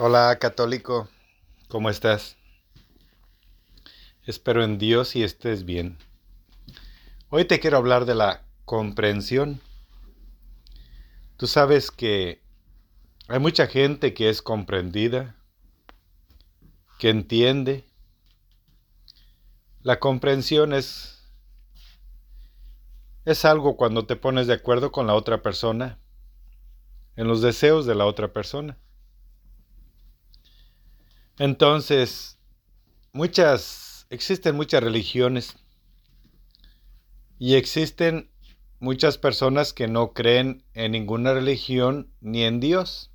Hola católico, ¿cómo estás? Espero en Dios y estés bien. Hoy te quiero hablar de la comprensión. Tú sabes que hay mucha gente que es comprendida, que entiende. La comprensión es es algo cuando te pones de acuerdo con la otra persona en los deseos de la otra persona. Entonces, muchas, existen muchas religiones y existen muchas personas que no creen en ninguna religión ni en Dios.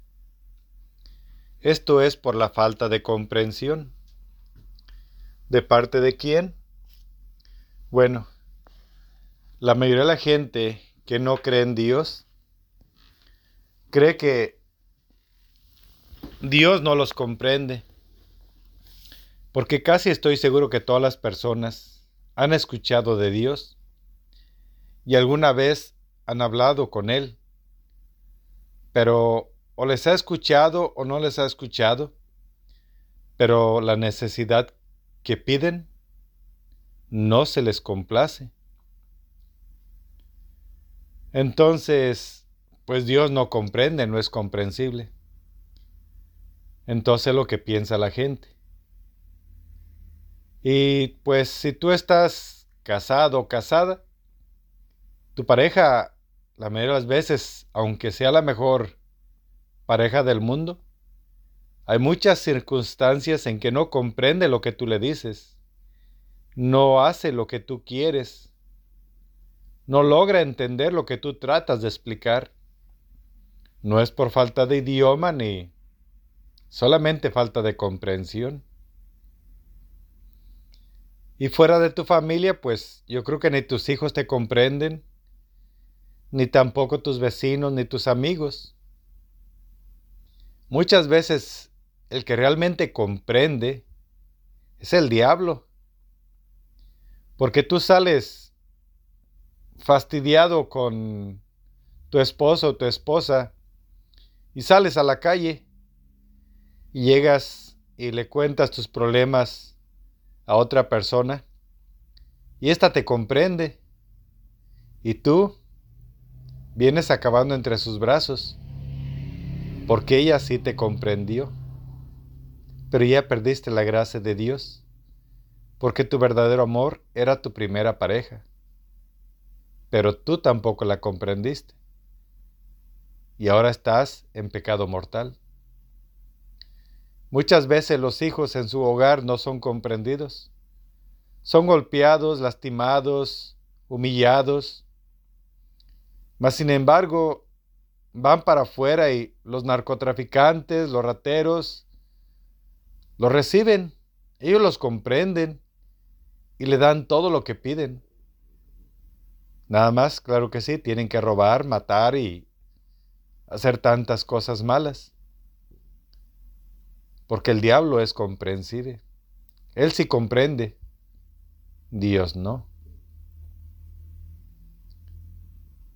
Esto es por la falta de comprensión. ¿De parte de quién? Bueno, la mayoría de la gente que no cree en Dios cree que Dios no los comprende porque casi estoy seguro que todas las personas han escuchado de Dios y alguna vez han hablado con Él, pero o les ha escuchado o no les ha escuchado, pero la necesidad que piden no se les complace. Entonces, pues Dios no comprende, no es comprensible. Entonces lo que piensa la gente. Y pues si tú estás casado o casada, tu pareja, la mayoría de las veces, aunque sea la mejor pareja del mundo, hay muchas circunstancias en que no comprende lo que tú le dices, no hace lo que tú quieres, no logra entender lo que tú tratas de explicar. No es por falta de idioma ni solamente falta de comprensión. Y fuera de tu familia, pues yo creo que ni tus hijos te comprenden, ni tampoco tus vecinos, ni tus amigos. Muchas veces el que realmente comprende es el diablo. Porque tú sales fastidiado con tu esposo o tu esposa y sales a la calle y llegas y le cuentas tus problemas a otra persona y ésta te comprende y tú vienes acabando entre sus brazos porque ella sí te comprendió. Pero ya perdiste la gracia de Dios porque tu verdadero amor era tu primera pareja. Pero tú tampoco la comprendiste. Y ahora estás en pecado mortal. Muchas veces los hijos en su hogar no son comprendidos. Son golpeados, lastimados, humillados. Mas sin embargo, van para afuera y los narcotraficantes, los rateros, los reciben. Ellos los comprenden y le dan todo lo que piden. Nada más, claro que sí, tienen que robar, matar y hacer tantas cosas malas porque el diablo es comprensible. Él sí comprende, Dios no.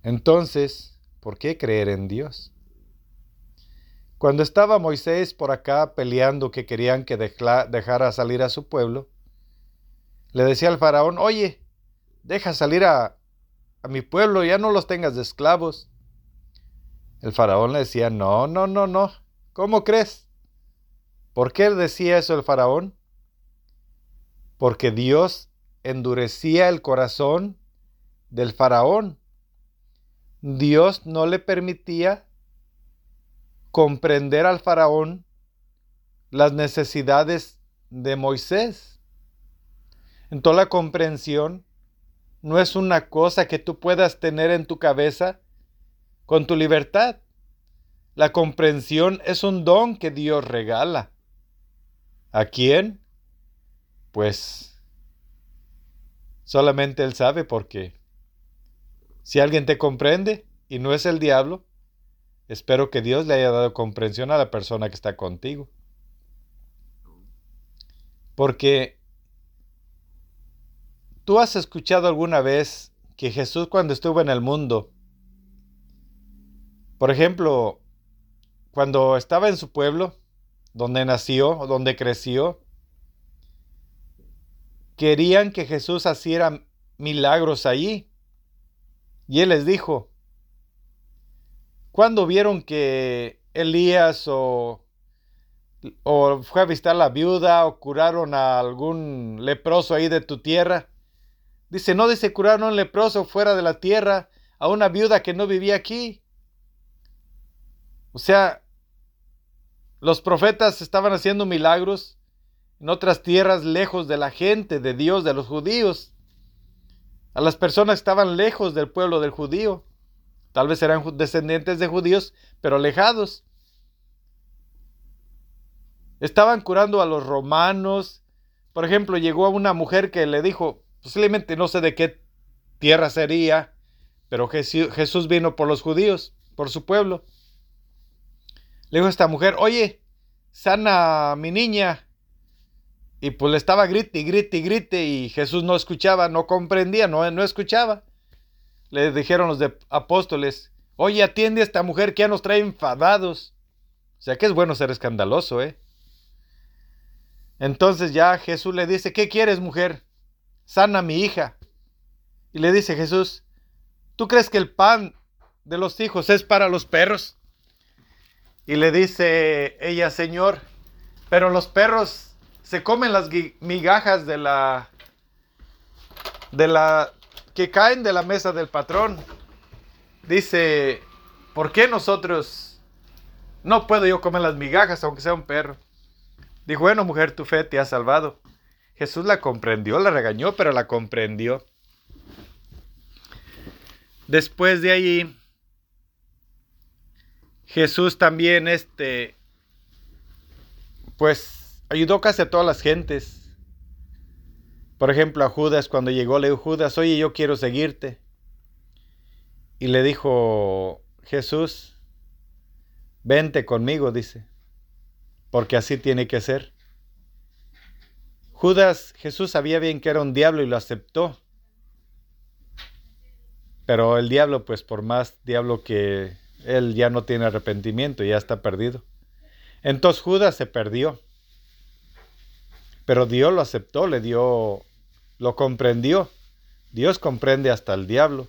Entonces, ¿por qué creer en Dios? Cuando estaba Moisés por acá peleando que querían que dejara salir a su pueblo, le decía al faraón, oye, deja salir a, a mi pueblo, ya no los tengas de esclavos. El faraón le decía, no, no, no, no, ¿cómo crees? ¿Por qué decía eso el faraón? Porque Dios endurecía el corazón del faraón. Dios no le permitía comprender al faraón las necesidades de Moisés. Entonces la comprensión no es una cosa que tú puedas tener en tu cabeza con tu libertad. La comprensión es un don que Dios regala. ¿A quién? Pues solamente Él sabe por qué. Si alguien te comprende y no es el diablo, espero que Dios le haya dado comprensión a la persona que está contigo. Porque tú has escuchado alguna vez que Jesús cuando estuvo en el mundo, por ejemplo, cuando estaba en su pueblo, donde nació, donde creció, querían que Jesús hiciera milagros allí. Y él les dijo, cuando vieron que Elías o, o fue a visitar a la viuda o curaron a algún leproso ahí de tu tierra, dice, no dice curaron a un leproso fuera de la tierra, a una viuda que no vivía aquí. O sea, los profetas estaban haciendo milagros en otras tierras lejos de la gente, de Dios, de los judíos. A las personas estaban lejos del pueblo del judío. Tal vez eran descendientes de judíos, pero alejados. Estaban curando a los romanos. Por ejemplo, llegó a una mujer que le dijo, posiblemente no sé de qué tierra sería, pero Jesús vino por los judíos, por su pueblo. Le dijo a esta mujer, oye, sana mi niña. Y pues le estaba grite y grite y grite y Jesús no escuchaba, no comprendía, no, no escuchaba. Le dijeron los apóstoles, oye, atiende a esta mujer que ya nos trae enfadados. O sea que es bueno ser escandaloso, ¿eh? Entonces ya Jesús le dice, ¿qué quieres, mujer? Sana a mi hija. Y le dice Jesús, ¿tú crees que el pan de los hijos es para los perros? Y le dice ella, Señor, pero los perros se comen las migajas de la de la que caen de la mesa del patrón. Dice, ¿por qué nosotros no puedo yo comer las migajas aunque sea un perro? Dijo, bueno, mujer, tu fe te ha salvado. Jesús la comprendió, la regañó, pero la comprendió. Después de ahí, Jesús también, este, pues ayudó casi a todas las gentes. Por ejemplo, a Judas, cuando llegó, le dijo Judas, oye, yo quiero seguirte. Y le dijo Jesús, vente conmigo, dice, porque así tiene que ser. Judas, Jesús sabía bien que era un diablo y lo aceptó. Pero el diablo, pues por más diablo que él ya no tiene arrepentimiento, ya está perdido. Entonces Judas se perdió. Pero Dios lo aceptó, le dio, lo comprendió. Dios comprende hasta el diablo.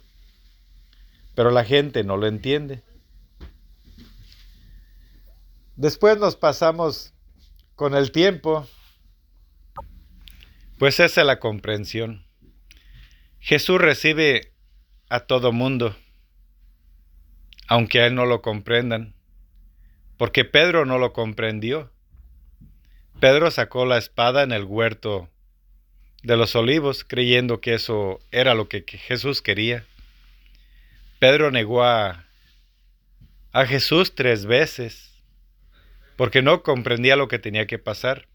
Pero la gente no lo entiende. Después nos pasamos con el tiempo. Pues esa es la comprensión. Jesús recibe a todo mundo aunque a él no lo comprendan, porque Pedro no lo comprendió. Pedro sacó la espada en el huerto de los olivos, creyendo que eso era lo que Jesús quería. Pedro negó a, a Jesús tres veces, porque no comprendía lo que tenía que pasar.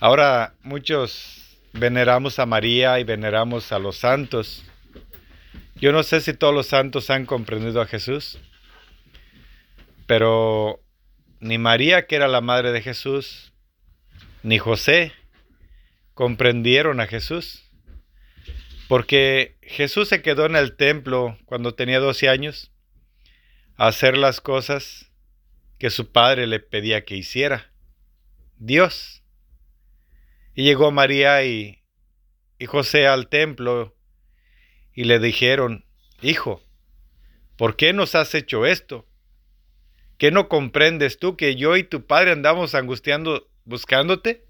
Ahora muchos veneramos a María y veneramos a los santos, yo no sé si todos los santos han comprendido a Jesús, pero ni María, que era la madre de Jesús, ni José comprendieron a Jesús. Porque Jesús se quedó en el templo cuando tenía 12 años a hacer las cosas que su padre le pedía que hiciera. Dios. Y llegó María y, y José al templo y le dijeron, Hijo, ¿por qué nos has hecho esto? ¿Qué no comprendes tú que yo y tu padre andamos angustiando buscándote?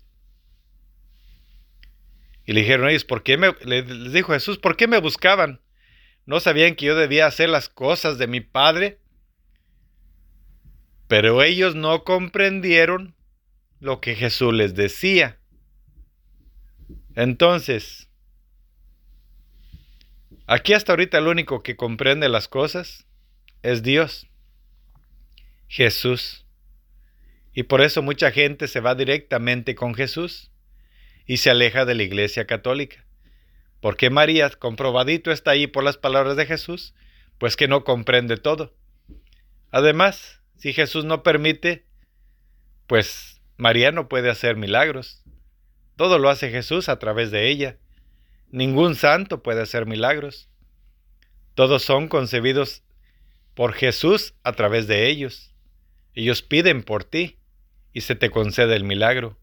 Y le dijeron ellos, ¿por qué me, les dijo Jesús, ¿por qué me buscaban? ¿No sabían que yo debía hacer las cosas de mi padre? Pero ellos no comprendieron lo que Jesús les decía. Entonces, Aquí hasta ahorita el único que comprende las cosas es Dios, Jesús. Y por eso mucha gente se va directamente con Jesús y se aleja de la Iglesia Católica. Porque María, comprobadito está ahí por las palabras de Jesús, pues que no comprende todo. Además, si Jesús no permite, pues María no puede hacer milagros. Todo lo hace Jesús a través de ella. Ningún santo puede hacer milagros. Todos son concebidos por Jesús a través de ellos. Ellos piden por ti y se te concede el milagro,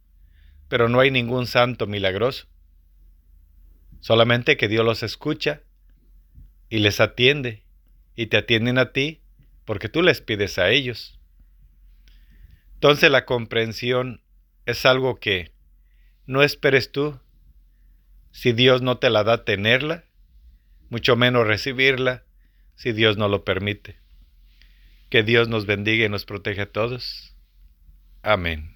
pero no hay ningún santo milagroso. Solamente que Dios los escucha y les atiende y te atienden a ti porque tú les pides a ellos. Entonces la comprensión es algo que no esperes tú. Si Dios no te la da tenerla, mucho menos recibirla, si Dios no lo permite. Que Dios nos bendiga y nos proteja a todos. Amén.